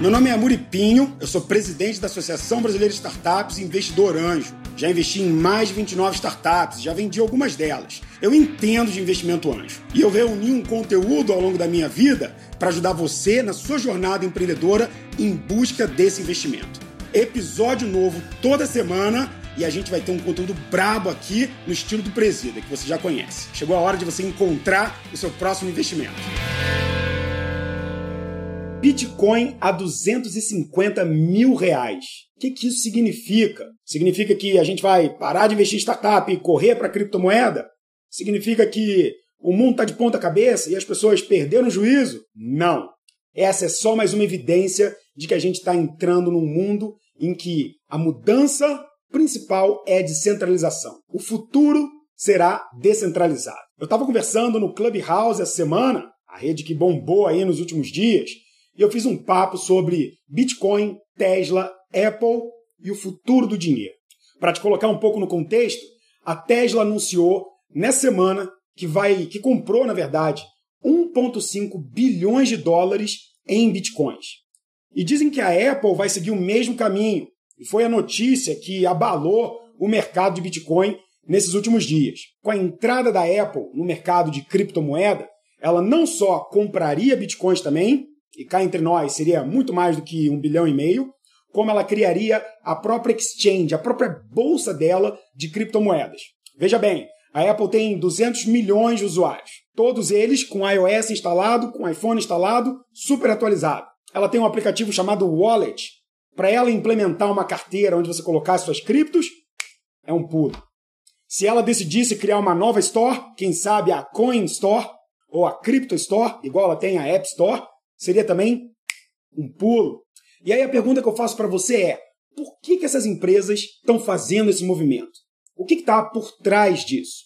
Meu nome é Muripinho, eu sou presidente da Associação Brasileira de Startups e investidor anjo. Já investi em mais de 29 startups, já vendi algumas delas. Eu entendo de investimento anjo e eu reuni um conteúdo ao longo da minha vida para ajudar você na sua jornada empreendedora em busca desse investimento. Episódio novo toda semana e a gente vai ter um conteúdo brabo aqui no estilo do Presida, que você já conhece. Chegou a hora de você encontrar o seu próximo investimento. Bitcoin a 250 mil reais. O que, que isso significa? Significa que a gente vai parar de investir em startup e correr para criptomoeda? Significa que o mundo está de ponta cabeça e as pessoas perderam o juízo? Não. Essa é só mais uma evidência de que a gente está entrando num mundo em que a mudança principal é descentralização. O futuro será descentralizado. Eu estava conversando no Clubhouse essa semana, a rede que bombou aí nos últimos dias, e eu fiz um papo sobre Bitcoin, Tesla, Apple e o futuro do dinheiro. Para te colocar um pouco no contexto, a Tesla anunciou nessa semana que vai que comprou, na verdade, 1.5 bilhões de dólares em bitcoins. E dizem que a Apple vai seguir o mesmo caminho. E foi a notícia que abalou o mercado de Bitcoin nesses últimos dias. Com a entrada da Apple no mercado de criptomoeda, ela não só compraria bitcoins também, e cá entre nós seria muito mais do que um bilhão e meio, como ela criaria a própria exchange, a própria bolsa dela de criptomoedas. Veja bem, a Apple tem 200 milhões de usuários, todos eles com iOS instalado, com iPhone instalado, super atualizado. Ela tem um aplicativo chamado Wallet. Para ela implementar uma carteira onde você colocar suas criptos, é um pulo. Se ela decidisse criar uma nova store, quem sabe a Coin Store ou a Crypto Store, igual ela tem a App Store, seria também um pulo. E aí a pergunta que eu faço para você é: por que, que essas empresas estão fazendo esse movimento? O que está por trás disso?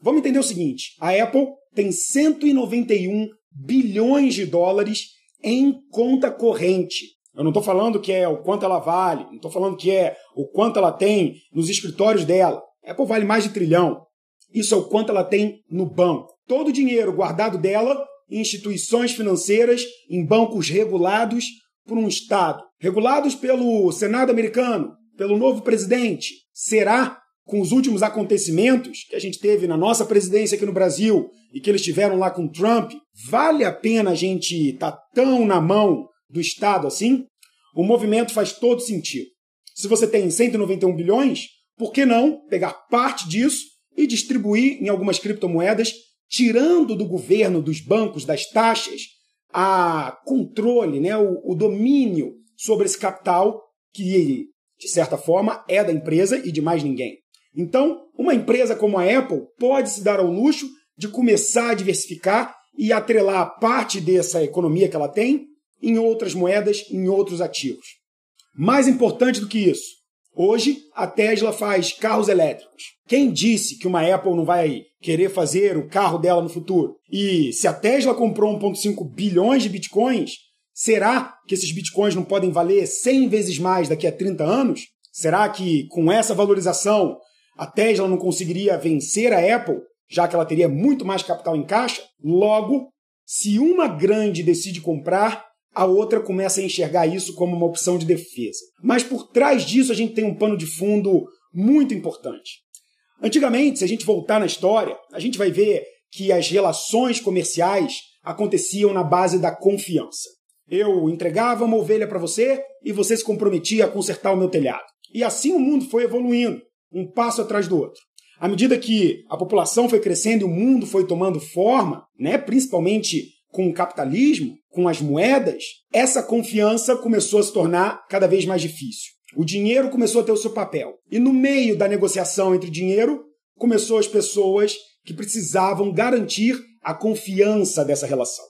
Vamos entender o seguinte: a Apple tem 191 bilhões de dólares em conta corrente. Eu não estou falando que é o quanto ela vale, não estou falando que é o quanto ela tem nos escritórios dela. A Apple vale mais de trilhão. Isso é o quanto ela tem no banco. Todo o dinheiro guardado dela instituições financeiras, em bancos regulados por um Estado, regulados pelo Senado americano, pelo novo presidente. Será com os últimos acontecimentos que a gente teve na nossa presidência aqui no Brasil e que eles tiveram lá com Trump, vale a pena a gente estar tá tão na mão do Estado assim? O movimento faz todo sentido. Se você tem 191 bilhões, por que não pegar parte disso e distribuir em algumas criptomoedas, tirando do governo, dos bancos, das taxas, a controle, né, o, o domínio sobre esse capital que, de certa forma, é da empresa e de mais ninguém. Então, uma empresa como a Apple pode se dar ao luxo de começar a diversificar e atrelar parte dessa economia que ela tem em outras moedas, em outros ativos. Mais importante do que isso, hoje a Tesla faz carros elétricos. Quem disse que uma Apple não vai querer fazer o carro dela no futuro? E se a Tesla comprou 1,5 bilhões de bitcoins, será que esses bitcoins não podem valer 100 vezes mais daqui a 30 anos? Será que com essa valorização a Tesla não conseguiria vencer a Apple, já que ela teria muito mais capital em caixa? Logo, se uma grande decide comprar, a outra começa a enxergar isso como uma opção de defesa. Mas por trás disso a gente tem um pano de fundo muito importante. Antigamente, se a gente voltar na história, a gente vai ver que as relações comerciais aconteciam na base da confiança. Eu entregava uma ovelha para você e você se comprometia a consertar o meu telhado. E assim o mundo foi evoluindo um passo atrás do outro. À medida que a população foi crescendo e o mundo foi tomando forma, né, principalmente com o capitalismo, com as moedas, essa confiança começou a se tornar cada vez mais difícil. O dinheiro começou a ter o seu papel. E no meio da negociação entre dinheiro, começou as pessoas que precisavam garantir a confiança dessa relação.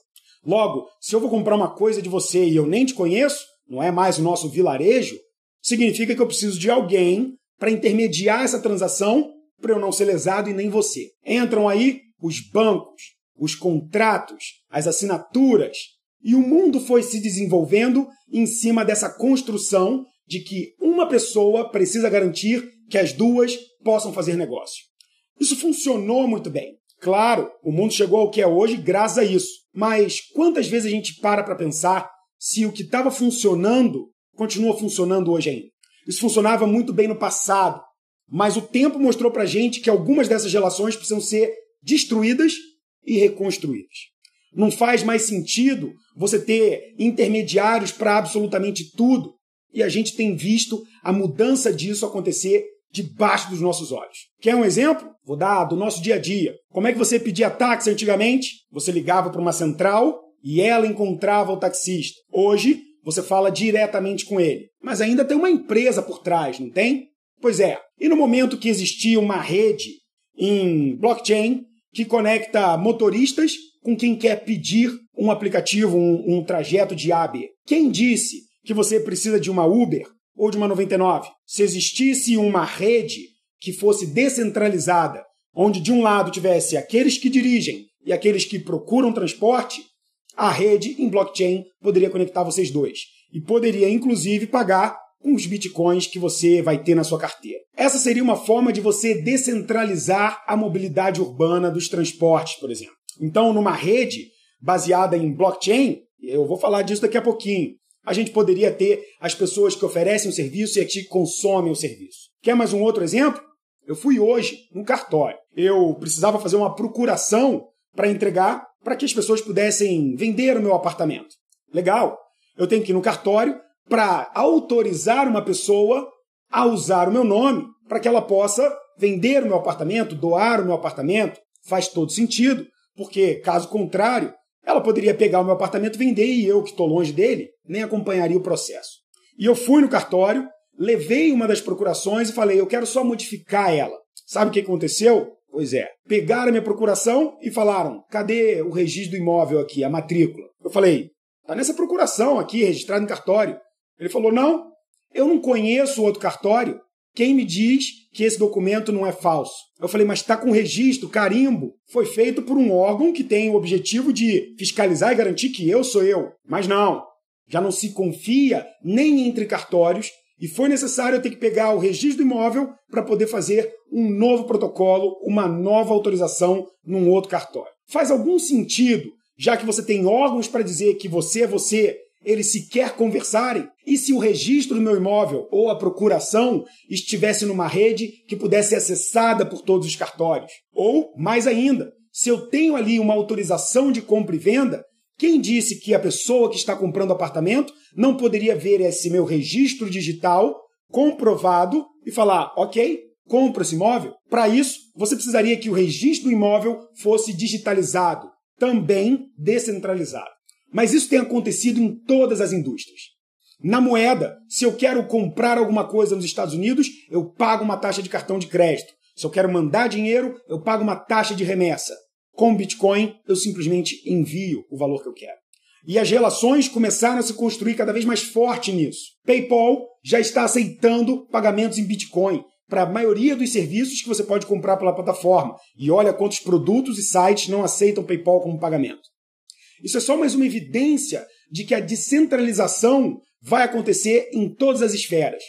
Logo, se eu vou comprar uma coisa de você e eu nem te conheço, não é mais o nosso vilarejo, significa que eu preciso de alguém para intermediar essa transação para eu não ser lesado e nem você. Entram aí os bancos, os contratos, as assinaturas, e o mundo foi se desenvolvendo em cima dessa construção de que uma pessoa precisa garantir que as duas possam fazer negócio. Isso funcionou muito bem. Claro, o mundo chegou ao que é hoje graças a isso. Mas quantas vezes a gente para para pensar se o que estava funcionando continua funcionando hoje ainda. Isso funcionava muito bem no passado, mas o tempo mostrou para gente que algumas dessas relações precisam ser destruídas e reconstruídas. Não faz mais sentido você ter intermediários para absolutamente tudo. E a gente tem visto a mudança disso acontecer debaixo dos nossos olhos. Quer um exemplo? Vou dar do nosso dia a dia. Como é que você pedia táxi antigamente? Você ligava para uma central e ela encontrava o taxista. Hoje, você fala diretamente com ele. Mas ainda tem uma empresa por trás, não tem? Pois é. E no momento que existia uma rede em blockchain que conecta motoristas com quem quer pedir um aplicativo, um, um trajeto de AB. Quem disse que você precisa de uma Uber ou de uma 99? Se existisse uma rede que fosse descentralizada, onde de um lado tivesse aqueles que dirigem e aqueles que procuram transporte, a rede em blockchain poderia conectar vocês dois e poderia inclusive pagar com os bitcoins que você vai ter na sua carteira. Essa seria uma forma de você descentralizar a mobilidade urbana dos transportes, por exemplo. Então, numa rede baseada em blockchain, eu vou falar disso daqui a pouquinho, a gente poderia ter as pessoas que oferecem o serviço e as que consomem o serviço. Quer mais um outro exemplo? Eu fui hoje no cartório. Eu precisava fazer uma procuração para entregar para que as pessoas pudessem vender o meu apartamento. Legal. Eu tenho que ir no cartório para autorizar uma pessoa a usar o meu nome para que ela possa vender o meu apartamento, doar o meu apartamento. Faz todo sentido. Porque, caso contrário, ela poderia pegar o meu apartamento, vender e eu, que estou longe dele, nem acompanharia o processo. E eu fui no cartório, levei uma das procurações e falei: eu quero só modificar ela. Sabe o que aconteceu? Pois é, pegaram a minha procuração e falaram: cadê o registro do imóvel aqui, a matrícula? Eu falei: tá nessa procuração aqui, registrado em cartório. Ele falou: não, eu não conheço outro cartório. Quem me diz que esse documento não é falso? Eu falei, mas está com registro, carimbo. Foi feito por um órgão que tem o objetivo de fiscalizar e garantir que eu sou eu. Mas não, já não se confia nem entre cartórios e foi necessário eu ter que pegar o registro do imóvel para poder fazer um novo protocolo, uma nova autorização num outro cartório. Faz algum sentido, já que você tem órgãos para dizer que você é você eles sequer conversarem? E se o registro do meu imóvel ou a procuração estivesse numa rede que pudesse ser acessada por todos os cartórios? Ou, mais ainda, se eu tenho ali uma autorização de compra e venda, quem disse que a pessoa que está comprando apartamento não poderia ver esse meu registro digital comprovado e falar, ok, compra esse imóvel? Para isso, você precisaria que o registro do imóvel fosse digitalizado, também descentralizado. Mas isso tem acontecido em todas as indústrias. Na moeda, se eu quero comprar alguma coisa nos Estados Unidos, eu pago uma taxa de cartão de crédito. Se eu quero mandar dinheiro, eu pago uma taxa de remessa. Com Bitcoin, eu simplesmente envio o valor que eu quero. E as relações começaram a se construir cada vez mais forte nisso. PayPal já está aceitando pagamentos em Bitcoin para a maioria dos serviços que você pode comprar pela plataforma. E olha quantos produtos e sites não aceitam PayPal como pagamento. Isso é só mais uma evidência de que a descentralização vai acontecer em todas as esferas.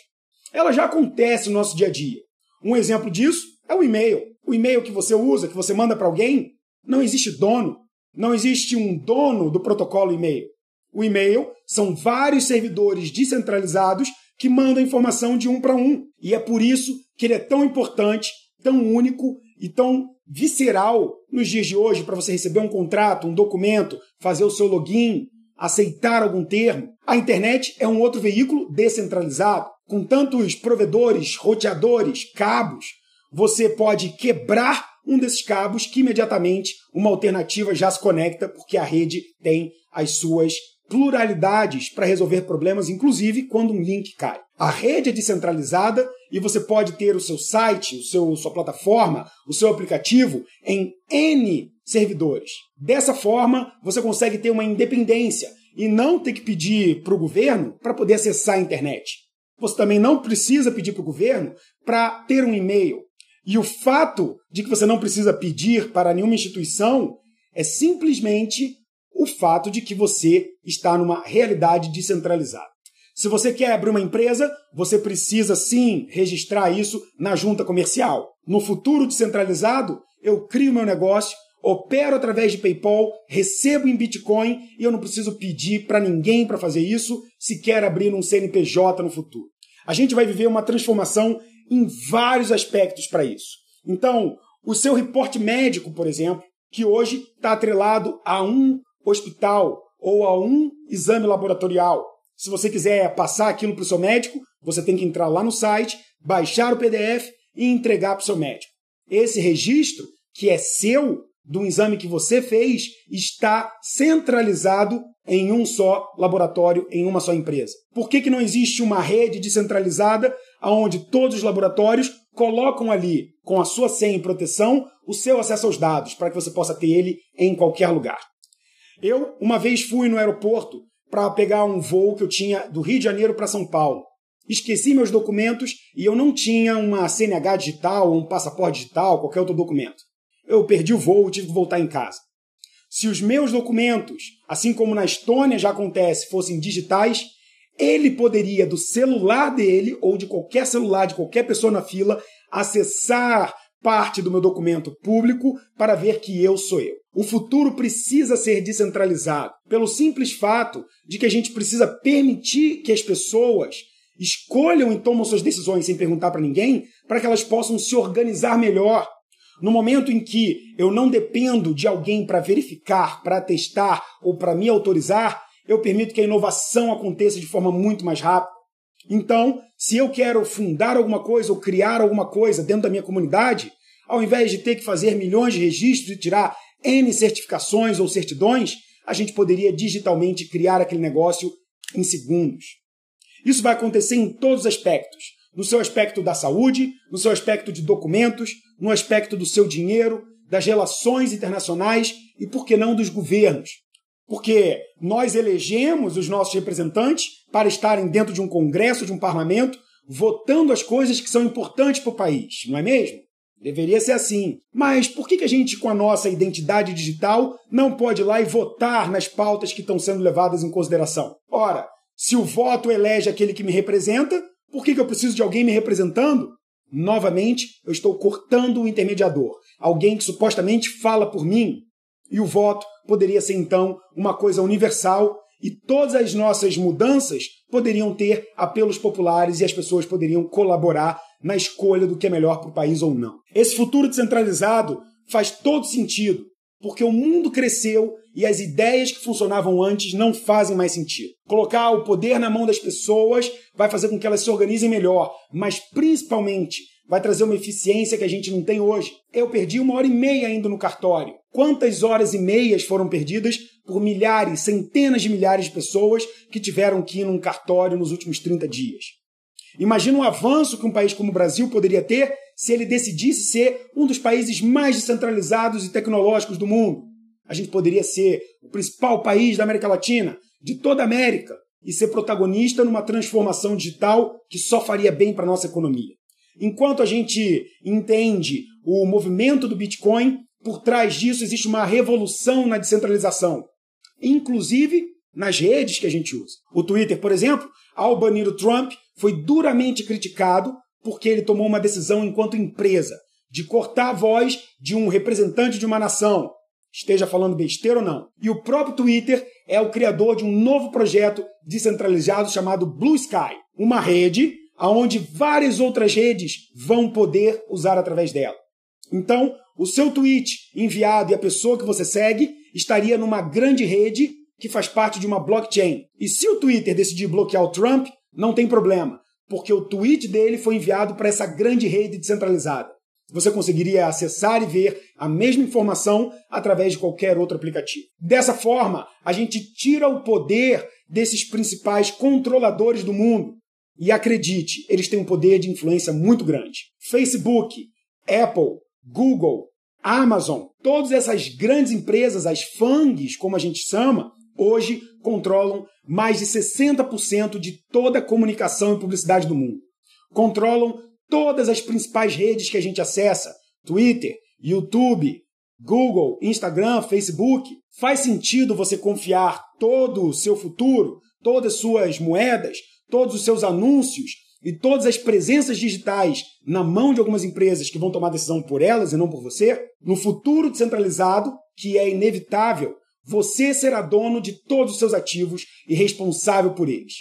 Ela já acontece no nosso dia a dia. Um exemplo disso é o e-mail. O e-mail que você usa, que você manda para alguém, não existe dono. Não existe um dono do protocolo e-mail. O e-mail são vários servidores descentralizados que mandam informação de um para um. E é por isso que ele é tão importante, tão único e tão visceral nos dias de hoje para você receber um contrato, um documento, fazer o seu login, aceitar algum termo. A internet é um outro veículo descentralizado, com tantos provedores, roteadores, cabos. Você pode quebrar um desses cabos que imediatamente uma alternativa já se conecta, porque a rede tem as suas pluralidades para resolver problemas, inclusive quando um link cai. A rede é descentralizada e você pode ter o seu site, o seu, sua plataforma, o seu aplicativo em N servidores. Dessa forma, você consegue ter uma independência e não ter que pedir para o governo para poder acessar a internet. Você também não precisa pedir para o governo para ter um e-mail. E o fato de que você não precisa pedir para nenhuma instituição é simplesmente o fato de que você está numa realidade descentralizada. Se você quer abrir uma empresa, você precisa sim registrar isso na junta comercial. No futuro descentralizado, eu crio meu negócio, opero através de PayPal, recebo em Bitcoin e eu não preciso pedir para ninguém para fazer isso, se quer abrir um CNPJ no futuro. A gente vai viver uma transformação em vários aspectos para isso. Então, o seu reporte médico, por exemplo, que hoje está atrelado a um hospital ou a um exame laboratorial. Se você quiser passar aquilo para o seu médico, você tem que entrar lá no site, baixar o PDF e entregar para o seu médico. Esse registro, que é seu, do exame que você fez, está centralizado em um só laboratório, em uma só empresa. Por que, que não existe uma rede descentralizada onde todos os laboratórios colocam ali, com a sua senha e proteção, o seu acesso aos dados, para que você possa ter ele em qualquer lugar? Eu, uma vez, fui no aeroporto para pegar um voo que eu tinha do Rio de Janeiro para São Paulo. Esqueci meus documentos e eu não tinha uma CNH digital um passaporte digital, qualquer outro documento. Eu perdi o voo tive que voltar em casa. Se os meus documentos, assim como na Estônia já acontece, fossem digitais, ele poderia, do celular dele ou de qualquer celular de qualquer pessoa na fila, acessar parte do meu documento público para ver que eu sou eu. O futuro precisa ser descentralizado, pelo simples fato de que a gente precisa permitir que as pessoas escolham e tomam suas decisões sem perguntar para ninguém, para que elas possam se organizar melhor. No momento em que eu não dependo de alguém para verificar, para testar ou para me autorizar, eu permito que a inovação aconteça de forma muito mais rápida. Então, se eu quero fundar alguma coisa ou criar alguma coisa dentro da minha comunidade, ao invés de ter que fazer milhões de registros e tirar N certificações ou certidões, a gente poderia digitalmente criar aquele negócio em segundos. Isso vai acontecer em todos os aspectos. No seu aspecto da saúde, no seu aspecto de documentos, no aspecto do seu dinheiro, das relações internacionais e, por que não, dos governos. Porque nós elegemos os nossos representantes para estarem dentro de um congresso, de um parlamento, votando as coisas que são importantes para o país, não é mesmo? Deveria ser assim. Mas por que a gente, com a nossa identidade digital, não pode ir lá e votar nas pautas que estão sendo levadas em consideração? Ora, se o voto elege aquele que me representa, por que eu preciso de alguém me representando? Novamente, eu estou cortando o intermediador, alguém que supostamente fala por mim. E o voto poderia ser então uma coisa universal e todas as nossas mudanças poderiam ter apelos populares e as pessoas poderiam colaborar na escolha do que é melhor para o país ou não. Esse futuro descentralizado faz todo sentido, porque o mundo cresceu e as ideias que funcionavam antes não fazem mais sentido. Colocar o poder na mão das pessoas vai fazer com que elas se organizem melhor, mas principalmente vai trazer uma eficiência que a gente não tem hoje. Eu perdi uma hora e meia indo no cartório. Quantas horas e meias foram perdidas por milhares, centenas de milhares de pessoas que tiveram que ir num cartório nos últimos 30 dias? Imagina o avanço que um país como o Brasil poderia ter se ele decidisse ser um dos países mais descentralizados e tecnológicos do mundo. A gente poderia ser o principal país da América Latina, de toda a América, e ser protagonista numa transformação digital que só faria bem para a nossa economia. Enquanto a gente entende o movimento do Bitcoin, por trás disso existe uma revolução na descentralização, inclusive nas redes que a gente usa. O Twitter, por exemplo, ao banir o Trump, foi duramente criticado porque ele tomou uma decisão enquanto empresa de cortar a voz de um representante de uma nação, esteja falando besteira ou não. E o próprio Twitter é o criador de um novo projeto descentralizado chamado Blue Sky, uma rede aonde várias outras redes vão poder usar através dela. Então, o seu tweet enviado e a pessoa que você segue estaria numa grande rede que faz parte de uma blockchain. E se o Twitter decidir bloquear o Trump, não tem problema, porque o tweet dele foi enviado para essa grande rede descentralizada. Você conseguiria acessar e ver a mesma informação através de qualquer outro aplicativo. Dessa forma, a gente tira o poder desses principais controladores do mundo, e acredite, eles têm um poder de influência muito grande. Facebook, Apple, Google, Amazon, todas essas grandes empresas, as FANGs, como a gente chama, hoje controlam mais de 60% de toda a comunicação e publicidade do mundo. Controlam todas as principais redes que a gente acessa: Twitter, YouTube, Google, Instagram, Facebook. Faz sentido você confiar todo o seu futuro, todas as suas moedas, todos os seus anúncios e todas as presenças digitais na mão de algumas empresas que vão tomar decisão por elas e não por você, no futuro descentralizado, que é inevitável, você será dono de todos os seus ativos e responsável por eles.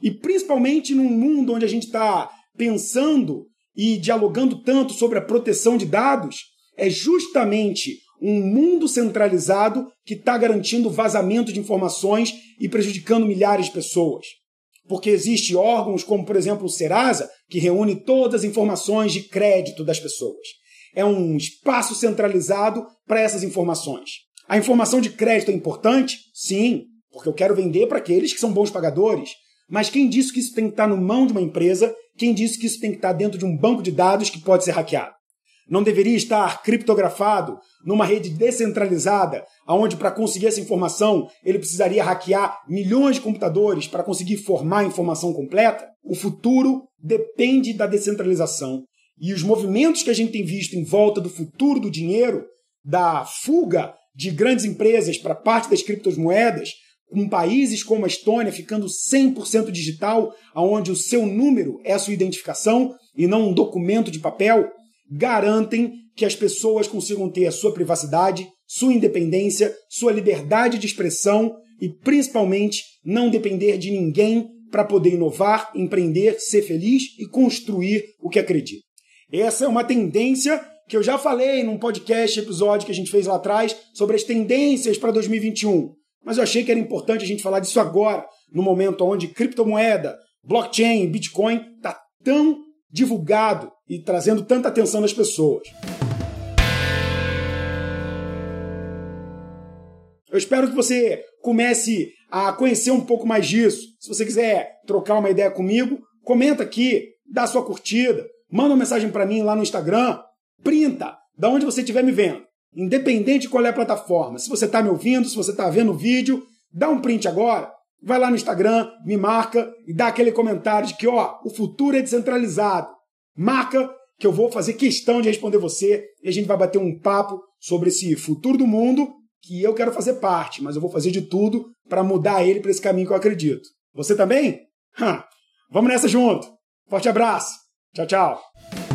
E principalmente num mundo onde a gente está pensando e dialogando tanto sobre a proteção de dados, é justamente um mundo centralizado que está garantindo vazamento de informações e prejudicando milhares de pessoas porque existe órgãos como, por exemplo, o Serasa, que reúne todas as informações de crédito das pessoas. É um espaço centralizado para essas informações. A informação de crédito é importante? Sim, porque eu quero vender para aqueles que são bons pagadores. Mas quem disse que isso tem que estar no mão de uma empresa? Quem disse que isso tem que estar dentro de um banco de dados que pode ser hackeado? Não deveria estar criptografado numa rede descentralizada, aonde para conseguir essa informação ele precisaria hackear milhões de computadores para conseguir formar a informação completa? O futuro depende da descentralização. E os movimentos que a gente tem visto em volta do futuro do dinheiro, da fuga de grandes empresas para parte das criptomoedas, com países como a Estônia ficando 100% digital, aonde o seu número é a sua identificação e não um documento de papel, garantem que as pessoas consigam ter a sua privacidade, sua independência, sua liberdade de expressão e, principalmente, não depender de ninguém para poder inovar, empreender, ser feliz e construir o que acredita. Essa é uma tendência que eu já falei num podcast, episódio que a gente fez lá atrás, sobre as tendências para 2021. Mas eu achei que era importante a gente falar disso agora, no momento onde criptomoeda, blockchain, Bitcoin está tão divulgado e trazendo tanta atenção das pessoas. Eu espero que você comece a conhecer um pouco mais disso. Se você quiser trocar uma ideia comigo, comenta aqui, dá sua curtida, manda uma mensagem para mim lá no Instagram, printa da onde você estiver me vendo. Independente de qual é a plataforma. Se você está me ouvindo, se você está vendo o vídeo, dá um print agora, vai lá no Instagram, me marca e dá aquele comentário de que, ó, o futuro é descentralizado. Marca que eu vou fazer questão de responder você e a gente vai bater um papo sobre esse futuro do mundo que eu quero fazer parte, mas eu vou fazer de tudo para mudar ele para esse caminho que eu acredito. Você também? Vamos nessa junto. Forte abraço. Tchau, tchau.